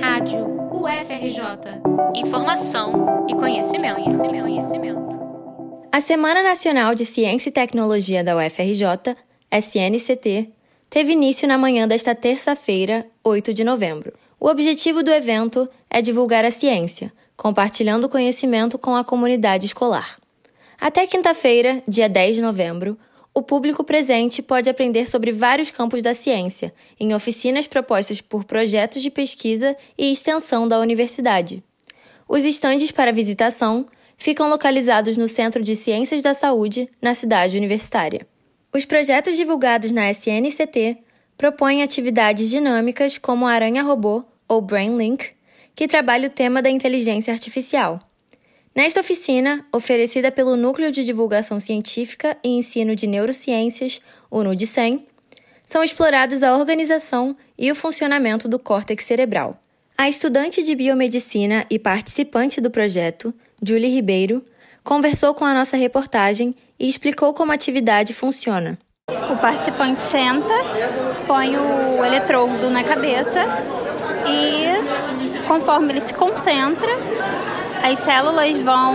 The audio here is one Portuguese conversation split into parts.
Rádio UFRJ. Informação e conhecimento, conhecimento, conhecimento. A Semana Nacional de Ciência e Tecnologia da UFRJ, SNCT, teve início na manhã desta terça-feira, 8 de novembro. O objetivo do evento é divulgar a ciência, compartilhando conhecimento com a comunidade escolar. Até quinta-feira, dia 10 de novembro, o público presente pode aprender sobre vários campos da ciência, em oficinas propostas por projetos de pesquisa e extensão da universidade. Os estandes para visitação ficam localizados no Centro de Ciências da Saúde, na cidade universitária. Os projetos divulgados na SNCT propõem atividades dinâmicas como a Aranha Robô ou BrainLink, que trabalha o tema da inteligência artificial. Nesta oficina, oferecida pelo Núcleo de Divulgação Científica e Ensino de Neurociências, o NUDCEM, são explorados a organização e o funcionamento do córtex cerebral. A estudante de biomedicina e participante do projeto, Julie Ribeiro, conversou com a nossa reportagem e explicou como a atividade funciona. O participante senta, põe o eletrodo na cabeça e, conforme ele se concentra, as células vão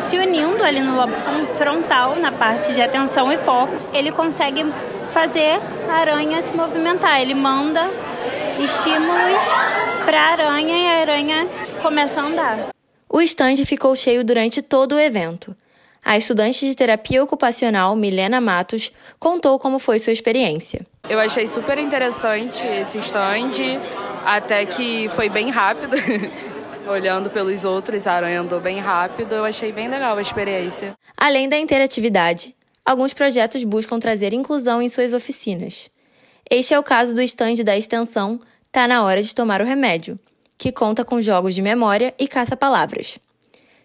se unindo ali no lobo frontal, na parte de atenção e foco. Ele consegue fazer a aranha se movimentar. Ele manda estímulos para a aranha e a aranha começa a andar. O estande ficou cheio durante todo o evento. A estudante de terapia ocupacional, Milena Matos, contou como foi sua experiência. Eu achei super interessante esse estande, até que foi bem rápido. olhando pelos outros, a aranha andou bem rápido. Eu achei bem legal a experiência. Além da interatividade, alguns projetos buscam trazer inclusão em suas oficinas. Este é o caso do estande da extensão Tá na hora de tomar o remédio, que conta com jogos de memória e caça-palavras.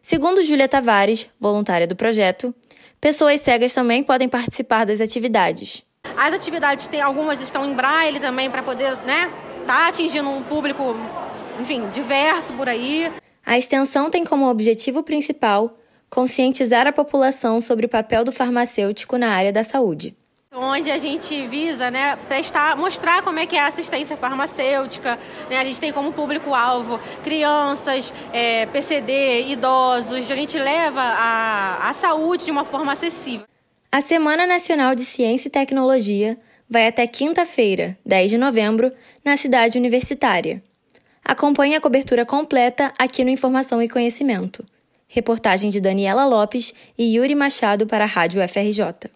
Segundo Júlia Tavares, voluntária do projeto, pessoas cegas também podem participar das atividades. As atividades tem algumas estão em braille também para poder, né, tá atingindo um público enfim, diverso por aí. A extensão tem como objetivo principal conscientizar a população sobre o papel do farmacêutico na área da saúde. Onde a gente visa né, prestar, mostrar como é que é a assistência farmacêutica. Né? A gente tem como público-alvo crianças, é, PCD, idosos. A gente leva a, a saúde de uma forma acessível. A Semana Nacional de Ciência e Tecnologia vai até quinta-feira, 10 de novembro, na cidade universitária. Acompanhe a cobertura completa aqui no Informação e Conhecimento. Reportagem de Daniela Lopes e Yuri Machado para a Rádio FRJ.